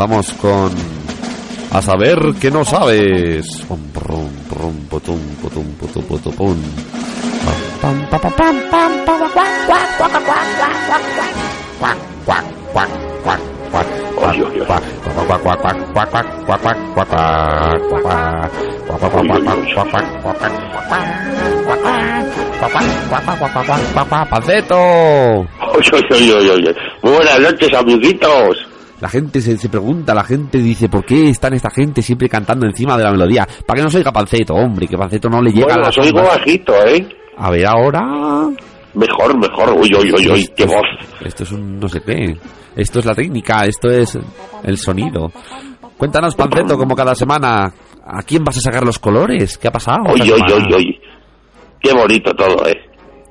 Vamos con A saber que no sabes. ¡Paceto! Buenas noches, amiguitos. La gente se, se pregunta, la gente dice, ¿por qué están esta gente siempre cantando encima de la melodía? ¿Para que no se oiga Panceto, hombre? Que Panceto no le llega a Bueno, las os oigo bajito, ¿eh? A ver ahora... Mejor, mejor. Uy, uy, uy, uy, qué voz. Esto es un no sé qué. Esto es la técnica, esto es el sonido. Cuéntanos, Panceto, como cada semana, ¿a quién vas a sacar los colores? ¿Qué ha pasado? Uy, uy, uy, uy. Qué bonito todo, ¿eh?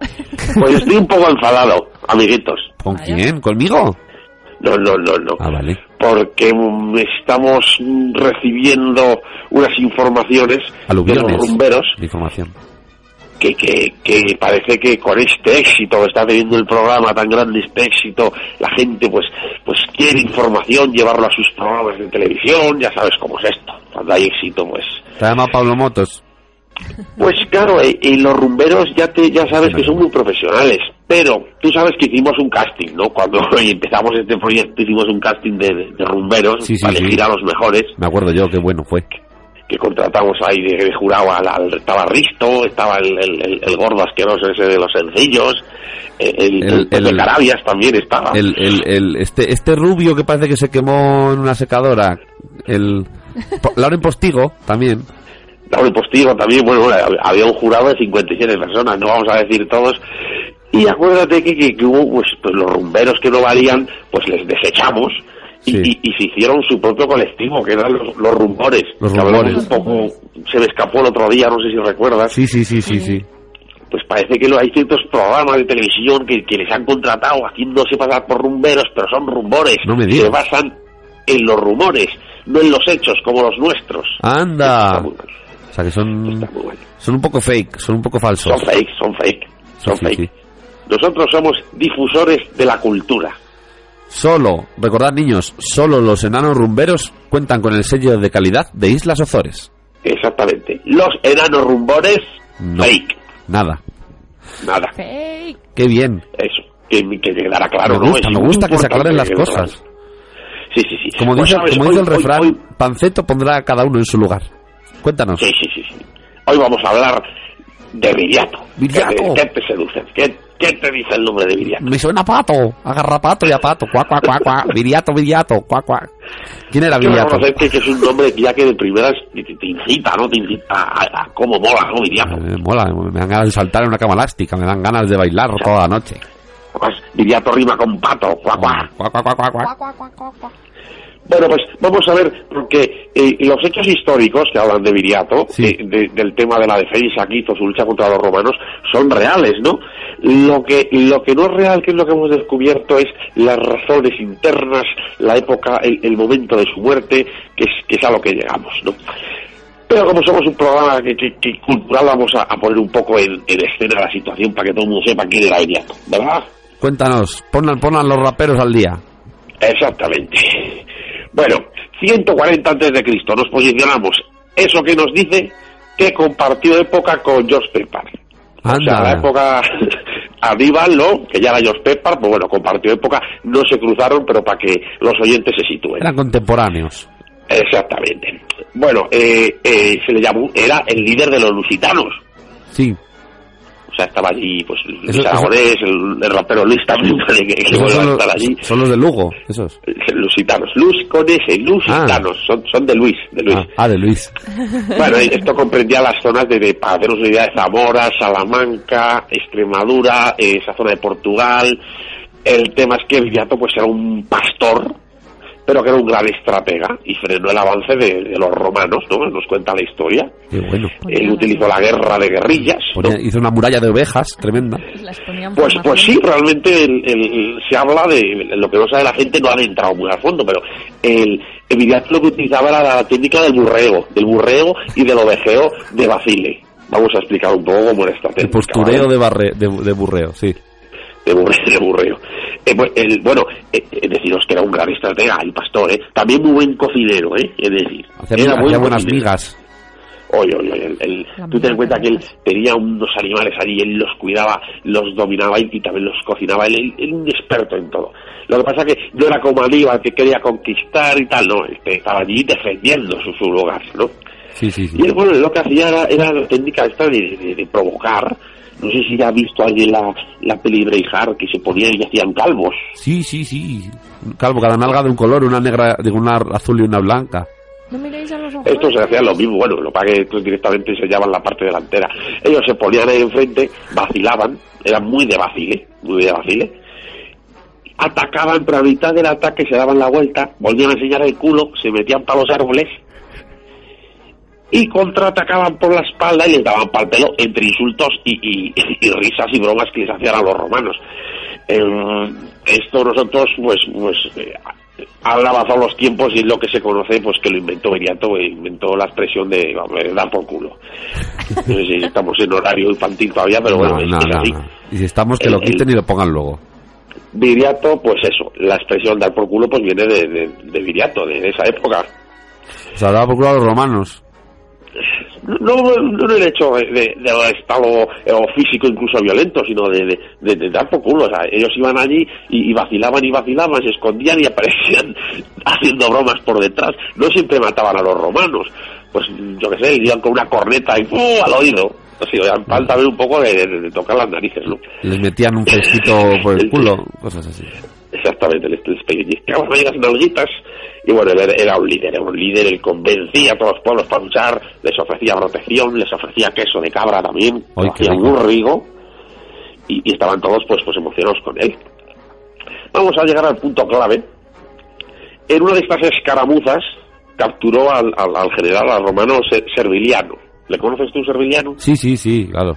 Pues estoy un poco enfadado, amiguitos. ¿Con quién? ¿Conmigo? No, no, no, no. Ah, vale. Porque mm, estamos recibiendo unas informaciones de los rumberos de información. que, que, que parece que con este éxito que está teniendo el programa, tan grande este éxito, la gente pues pues quiere información, llevarlo a sus programas de televisión, ya sabes cómo es esto. Cuando hay éxito, pues ¿Te ha llamado Pablo Motos? Pues claro, eh, y los rumberos ya te ya sabes que son muy profesionales, pero tú sabes que hicimos un casting, ¿no? Cuando empezamos este proyecto hicimos un casting de, rumberos Sí, sí, para sí. elegir a los mejores, Me acuerdo yo, qué bueno fue. que contratamos ahí de, de jurado al, al- estaba Risto, estaba el, el- gordo asqueroso ese de los sencillos, eh, el, El- el, el- de Carabias también estaba. El, el, el, este, este rubio que parece que se quemó en una secadora. El... Lauren Postigo, también. Raúl Postigo también, bueno, bueno, había un jurado de 57 personas, no vamos a decir todos. Y acuérdate que, que, que hubo pues, pues los rumberos que no valían, pues les desechamos y, Sí. y- y se hicieron su propio colectivo, que eran los, los rumores. Los que rumores. un poco, se me escapó el otro día, no sé si recuerdas. Sí, sí, sí, sí, sí. Pues parece que hay ciertos programas de televisión que, que les han contratado haciéndose pasar por rumberos, pero son rumores. No me Se digas. basan en los rumores, no en los hechos, como los nuestros. Anda. O sea que son, mal. son un poco fake, son un poco falsos. Son fake, son fake, son Sí, fake. sí. Nosotros somos difusores de la cultura. Solo, recordad niños, solo los enanos rumberos cuentan con el sello de calidad de Islas Ozores. Exactamente. Los enanos rumbores, No. fake. Nada. Nada. Fake. Qué bien. Eso. Que, que quedara claro, me ¿no? gusta, Es me gusta que se aclaren las cosas. Sí, sí, sí. Como Pues, dice, ¿sabes? como Hoy- dice el hoy- refrán, hoy- Panceto pondrá a cada uno en su lugar. Cuéntanos. Sí, sí, sí, sí. Hoy vamos a hablar de Viriato. Viriato. ¿Qué te, seduce? ¿Qué, qué te dice el nombre de Viriato? Me suena a pato, agarra pato y a pato, cuac, cuac, cuac, cuac, viriato, viriato, cuac, cuac. ¿Quién era viriato? reconocer que, es un nombre ya que de primeras te, te- incita, ¿no? Te incita a, a- a cómo mola, ¿no? Viriato. Eh, mola, me dan ganas de saltar en una cama elástica, me dan ganas de bailar toda la noche. Además, Viriato rima con pato. Cuac, cuac, cuac, cuac, cuac. Cuac, cuac, cuac, cuac, cuac. Bueno, pues vamos a ver, porque eh, los hechos históricos que hablan de Viriato, Sí. eh, de- del tema de la defensa que hizo su lucha contra los romanos, son reales, ¿no? Lo que, lo que no es real, que es lo que hemos descubierto, es las razones internas, la época, el, el momento de su muerte, que es, que es a lo que llegamos, ¿no? Pero como somos un programa que, que- que cultural, vamos a, a poner un poco en, en escena la situación para que todo el mundo sepa quién era Viriato, ¿verdad? Cuéntanos, pongan, pongan los raperos al día. Exactamente. Bueno, 140 antes de Cristo nos posicionamos. Eso que nos dice que compartió época con George Pepper. O sea, Anda. la época Aníbal, ¿no? Que ya era George Pepper, pues bueno, compartió época, no se cruzaron, pero para que los oyentes se sitúen. Eran contemporáneos. Exactamente. Bueno, eh, eh, se le llamó, era el líder de los lusitanos. Sí. O sea, estaba allí, pues, Luis Eso- eso- Aragonés, el, el rapero Luis también, que, que Esos vuelve a son, estar allí. los, son los de Lugo, esos. Lusitanos, Luz con ese, Lusitanos, son, son de Luis, de Luis. Ah, ah, de Luis. Bueno, esto comprendía las zonas de, de de Zamora, Salamanca, Extremadura, eh, esa zona de Portugal. El tema es que Viriato pues era un pastor, pero que era un gran estratega y frenó el avance de, de los romanos, ¿no? Nos cuenta la historia. Qué bueno. Él utilizó la guerra de guerrillas, ¿no? Ponía- hizo una muralla de ovejas tremenda. Las Pues, pues sí, realmente el- el- se habla de lo que no sabe la gente, no ha entrado muy al fondo, pero el, Viriato lo que utilizaba era la técnica del burreo, del burreo y del ovejeo de Basile. Vamos a explicar un poco cómo era esta técnica. El postureo ¿vale? de, barre, de, de burreo, sí. De burreo. De burreo. Eh, pues, el, bueno, eh, es deciros que era un gran estratega, el pastor, ¿eh? también muy buen cocinero, ¿eh? es decir, Hacía, era hacía buen buenas migas. Oye, oye, oye, el- el- tú ten en cuenta que él tenía unos animales allí, él los cuidaba, los dominaba y, y también los cocinaba, él, él era un experto en todo. Lo que pasa que no era como Aníbal que quería conquistar y tal, no, este estaba allí defendiendo su, su lugar, ¿no? Sí, sí, sí. Y él, bueno, lo que hacía era, era la técnica esta de, de- de provocar. No sé si ya ha visto alguien la, la peli Braveheart que se ponían y hacían calvos. Sí, sí, sí. Un Calvo, cada nalga de un color, una negra, digo, una azul y una blanca. No miréis a los ojos. Esto se hacía lo mismo, bueno, lo que pasa es que estos directamente enseñaban la parte delantera. Ellos se ponían ahí enfrente, vacilaban, eran muy de vacile, muy de vacile. Atacaban, pero a mitad del ataque se daban la vuelta, volvían a enseñar el culo, se metían para los árboles y contraatacaban por la espalda y les daban pal pelo entre insultos y, y- y risas y bromas que les hacían a los romanos. Eh, esto nosotros, pues, pues eh, han avanzado los tiempos y es lo que se conoce, pues que lo inventó Viriato, eh, inventó la expresión de, vamos, de dar por culo. No sé si estamos en horario infantil todavía, pero bueno, No, es, no, es no, así. no. Y si estamos, que lo el- quiten y lo pongan luego. Viriato, pues eso, la expresión dar por culo, pues viene de, de, de Viriato, de esa época. O sea, daba por culo a los romanos. No, no el hecho de, de- de estado eh, o físico incluso violento, sino de, de- de- de dar por culo. O sea, ellos iban allí y, y vacilaban y vacilaban, se escondían y aparecían haciendo bromas por detrás. No siempre mataban a los romanos. Pues yo qué sé, iban con una corneta y ¡fu! al oído. Así, oigan, falta ver un poco de tocar las narices, ¿no? Les metían un fresquito por el culo, cosas así. Exactamente, les, les pellizcaban ahí las nalguitas y bueno, él era, un líder, era un líder, él convencía a todos los pueblos para luchar, les ofrecía protección, les ofrecía queso de cabra también, Ay, hacía muy rico y, y estaban todos pues, pues emocionados con él. Vamos a llegar al punto clave. En una de estas escaramuzas capturó al, al- al general al romano Se- Serviliano. ¿Le conoces tú, Serviliano? Sí, sí, sí, claro.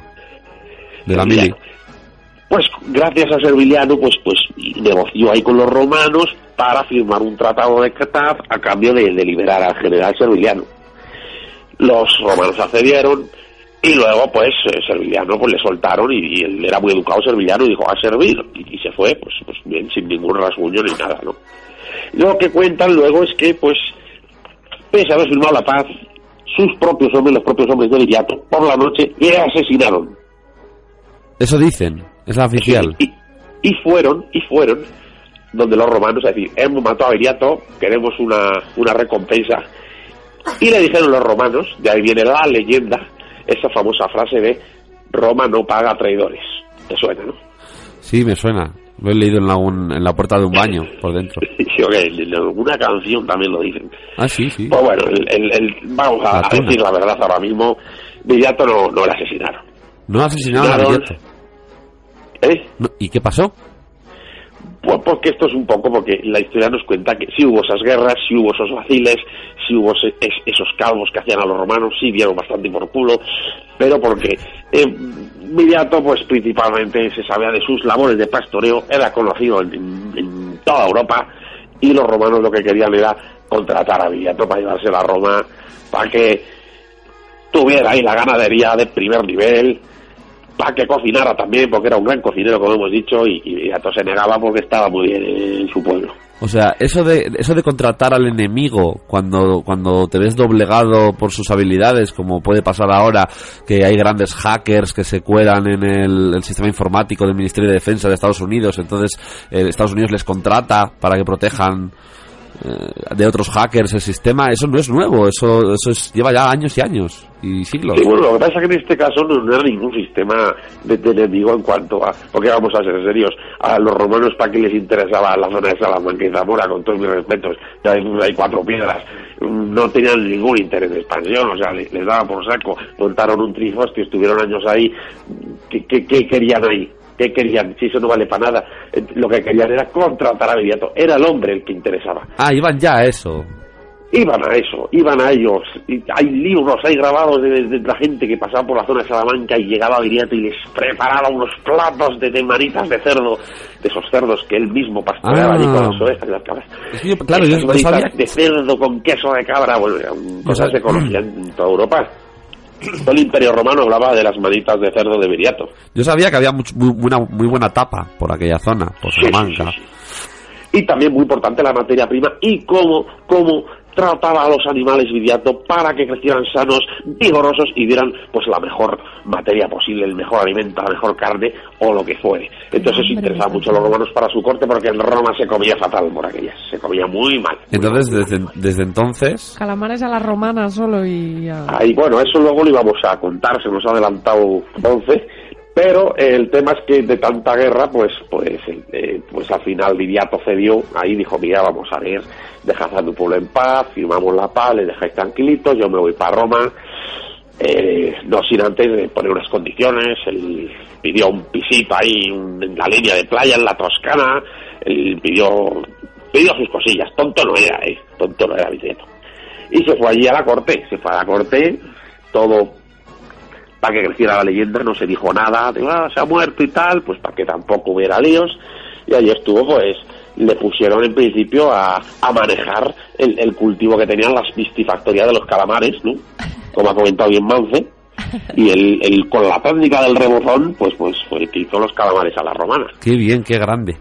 De la mili. Pues gracias a Serviliano, pues, pues negoció ahí con los romanos para firmar un tratado de Cataf a cambio de, de liberar al general Serviliano. Los romanos accedieron y luego, pues, eh, Serviliano pues le soltaron y, él era muy educado Serviliano y dijo a servir y, y se fue, pues, pues bien, sin ningún rasguño ni nada, ¿no? Lo que cuentan luego es que, pues, pese a haber firmado la paz, sus propios hombres, los propios hombres de Viriato, por la noche le asesinaron. Eso dicen, es la oficial. Y, y fueron, y fueron donde los romanos a decir, hemos matado a Viriato, queremos una, una recompensa. Y le dijeron los romanos, de ahí viene la leyenda, esa famosa frase de Roma no paga a traidores. ¿Te suena, no? Sí, me suena. Lo he leído en la, un- en la puerta de un baño, por dentro. Sí, ok, en alguna canción también lo dicen. Ah, sí, sí. Pues bueno, el, el- el- vamos a, a decir la verdad ahora mismo, Viriato no, no le asesinaron. No asesinaron a Viriato. ¿Eh? No, ¿Y qué pasó? Pues porque esto es un poco porque la historia nos cuenta que sí hubo esas guerras, sí hubo esos vaciles, sí hubo es- esos calvos que hacían a los romanos, sí dieron bastante por culo, pero porque eh, Viriato pues principalmente se sabía de sus labores de pastoreo, era conocido en, toda Europa y los romanos lo que querían era contratar a Viriato para llevársela a Roma, para que tuviera ahí la ganadería de primer nivel, para que cocinara también, porque era un gran cocinero, como hemos dicho, y, y Viriato se negaba porque estaba muy bien en su pueblo. O sea, eso de, eso de contratar al enemigo cuando, cuando te ves doblegado por sus habilidades, como puede pasar ahora, que hay grandes hackers que se cuelan en el, el sistema informático del Ministerio de Defensa de Estados Unidos, entonces eh, Estados Unidos les contrata para que protejan de otros hackers el sistema, eso no es nuevo, eso, eso es, lleva ya años y años y siglos. Bueno, lo que pasa es que en este caso no, era ningún sistema de, de enemigo en cuanto a, porque vamos a ser serios, a los romanos para qué les interesaba la zona de Salamanca y Zamora, con todos mis respetos, ya hay, hay cuatro piedras, no tenían ningún interés de expansión, o sea, les, les daba por saco, montaron un trifostio, estuvieron años ahí, ¿qué, qué, qué querían ahí? ¿Qué querían? Si eso no vale para nada. Eh, Lo que querían era contratar a Viriato. Era el hombre el que interesaba. Ah, iban ya a eso. Iban a eso, iban a ellos. Y hay libros, hay grabados de, de la gente que pasaba por la zona de Salamanca y llegaba a Viriato y les preparaba unos platos de, de manitas de cerdo, de esos cerdos que él mismo pastoreaba Ah. allí con las ovejas y las cabras. Es que yo- claro, yo Esas no manitas sabía de cerdo con queso de cabra, bueno, cosas que conocían en toda Europa. Todo el Imperio Romano hablaba de las manitas de cerdo de Viriato. Yo sabía que había much- muy, buena, muy buena tapa por aquella zona, por sí, Salamanca. sí, sí. Y también muy importante la materia prima y cómo, cómo trataba a los animales Viriato para que crecieran sanos, vigorosos y dieran pues la mejor materia posible, el mejor alimento, la mejor carne o lo que fuere. Entonces interesaba mucho a los romanos para su corte porque en Roma se comía fatal por aquellas, se comía muy mal. muy Entonces, mal. desde, desde entonces, Calamares a la romana solo y. Ahí, bueno, eso luego lo íbamos a contar, se nos ha adelantado 11, pero eh, el tema es que de tanta guerra, pues, pues, eh, pues al final Viriato cedió, ahí dijo, mira, vamos a ver, dejad a tu pueblo en paz, firmamos la paz, le dejáis tranquilitos, yo me voy para Roma, eh, no sin antes de poner unas condiciones, él pidió un pisito ahí un- en la línea de playa, en la Toscana, él pidió, pidió sus cosillas, tonto no era, eh, tonto no era Viriato. Y se fue allí a la corte, se fue a la corte, todo para que creciera la leyenda, no se dijo nada, de, "Ah, se ha muerto y tal, pues para que tampoco hubiera líos, y allí estuvo, pues, le pusieron en principio a, a manejar el, el cultivo que tenían las piscifactorías de los calamares, ¿no? Como ha comentado bien Mance, y el, el- con la técnica del rebozón, pues, pues fue el que hizo los calamares a la romana. qué bien, qué grande.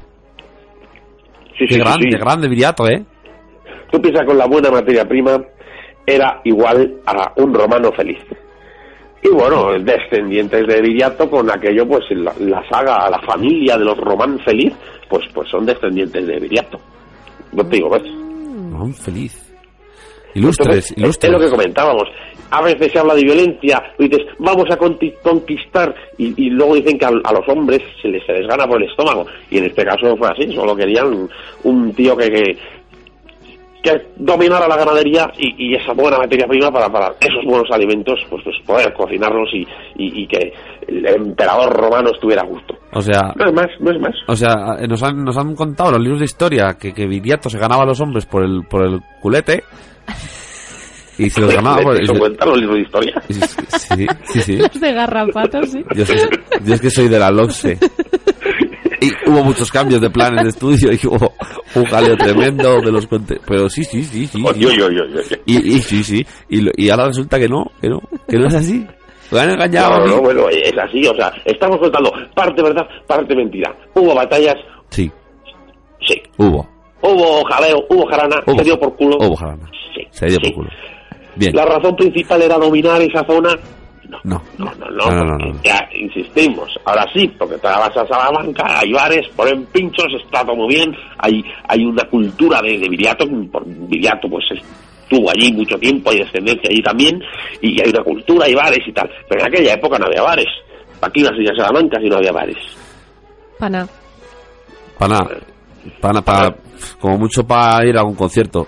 Sí, Qué sí, grande, sí. grande Viriato, ¿eh? Tú piensas con la buena materia prima era igual a un romano feliz. Y bueno, descendientes de Viriato con aquello, pues la, la saga, la familia de los román feliz, pues pues son descendientes de Viriato. No te digo, ¿ves? Oh, feliz. Ilustres, Entonces, ilustres. Es lo que comentábamos. A veces se habla de violencia, y dices, vamos a conquistar, y, y luego dicen que a, a los hombres se les, se les gana por el estómago. Y en este caso fue así, solo querían un, un tío que, que, que dominara la ganadería y, y esa buena materia prima para, para esos buenos alimentos, pues, pues poder cocinarlos y, y, y que el emperador romano estuviera a gusto. O sea, No es más, no es más. o sea, eh, nos han, nos han contado los libros de historia que, que Viriato se ganaba a los hombres por el, por el culete. Y se los ganaba por ¿Eso cuentan los libros de historia? Sí, sí, sí. Los de garrapatos, sí. Yo, soy- yo es que soy de la LOCSE. Y hubo muchos cambios de planes de estudio y hubo un jaleo tremendo de los Pero sí, sí, sí, sí. Y, y sí, sí. Y, lo- y ahora resulta que no, que no, que no es así. Me han engañado No, bueno, es así, o sea, estamos contando parte verdad, parte mentira. Hubo batallas, Sí, sí. hubo. Hubo jaleo, hubo jarana, Hubo. se dio por culo. Hubo jarana. Sí. Se dio sí. por culo. Bien. La razón principal era dominar esa zona. No, No. no, no, no, No, no, no, porque no. ya insistimos. Ahora sí, porque te vas a Salamanca, hay bares, ponen pinchos, está todo muy bien. Hay, hay una cultura de, de Viriato, por Viriato pues estuvo allí mucho tiempo, hay descendencia allí también, y hay una cultura, hay bares y tal. Pero en aquella época no había bares. ¿Para qué ibas a ir a Salamanca si no había bares? Pana. Para nada. Para, para, como mucho para ir a un concierto.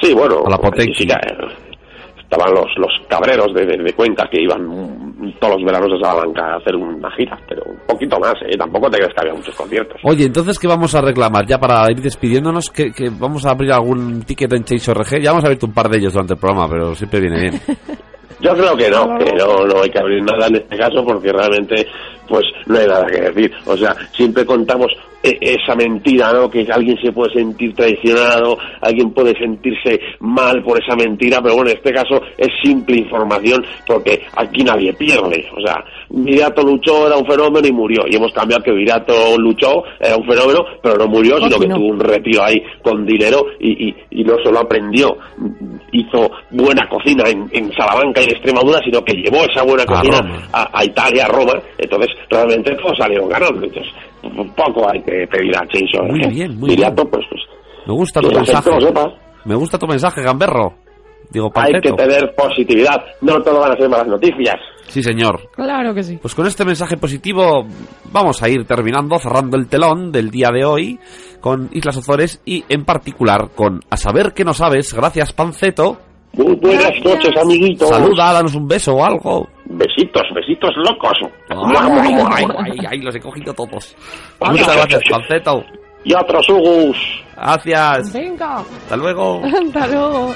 Sí, bueno, A la porque Potenki. sí que, eh, estaban los, los cabreros de, de, de Cuenca que iban mm, todos los veranos a Salamanca a hacer una gira, pero un poquito más, ¿eh? Tampoco te crees que había muchos conciertos. Oye, entonces, ¿qué vamos a reclamar? Ya para ir despidiéndonos, que, que vamos a abrir algún ticket en Chase RG. Ya hemos abierto un par de ellos durante el programa, pero siempre viene bien. Yo creo que no, que no, no hay que abrir nada en este caso porque realmente pues no hay nada que decir. O sea, siempre contamos e- esa mentira, ¿no? Que alguien se puede sentir traicionado, alguien puede sentirse mal por esa mentira, pero bueno, en este caso es simple información porque aquí nadie pierde. O sea, Virato luchó, era un fenómeno y murió. Y hemos cambiado que Virato luchó, era un fenómeno, pero no murió, sino que tuvo un retiro ahí con dinero y, y, y no solo aprendió, hizo buena cocina en, en Salamanca y en Extremadura, sino que llevó esa buena A cocina Roma. a, a Italia, a Roma. Entonces, realmente todos salieron ganando. Entonces, poco hay que pedir a Chencho. Muy bien, muy Viriato, pues, pues, Me gusta tu gente mensaje. sepa. Me gusta tu mensaje, Gamberro. Digo, Hay que tener positividad. No todo van a ser malas noticias. Sí, señor. Claro que sí. Pues con este mensaje positivo vamos a ir terminando, cerrando el telón del día de hoy con Islas Azores y en particular con A saber que no sabes, gracias Panceto. Muy buenas Gracias. noches, amiguitos. Saluda, danos un beso o algo. Besitos, besitos locos. Ay, ay, ay, ay, los he cogido todos. Muchas gracias, Panceto. Y otros Ugus. Gracias. Venga. Hasta luego. Hasta luego.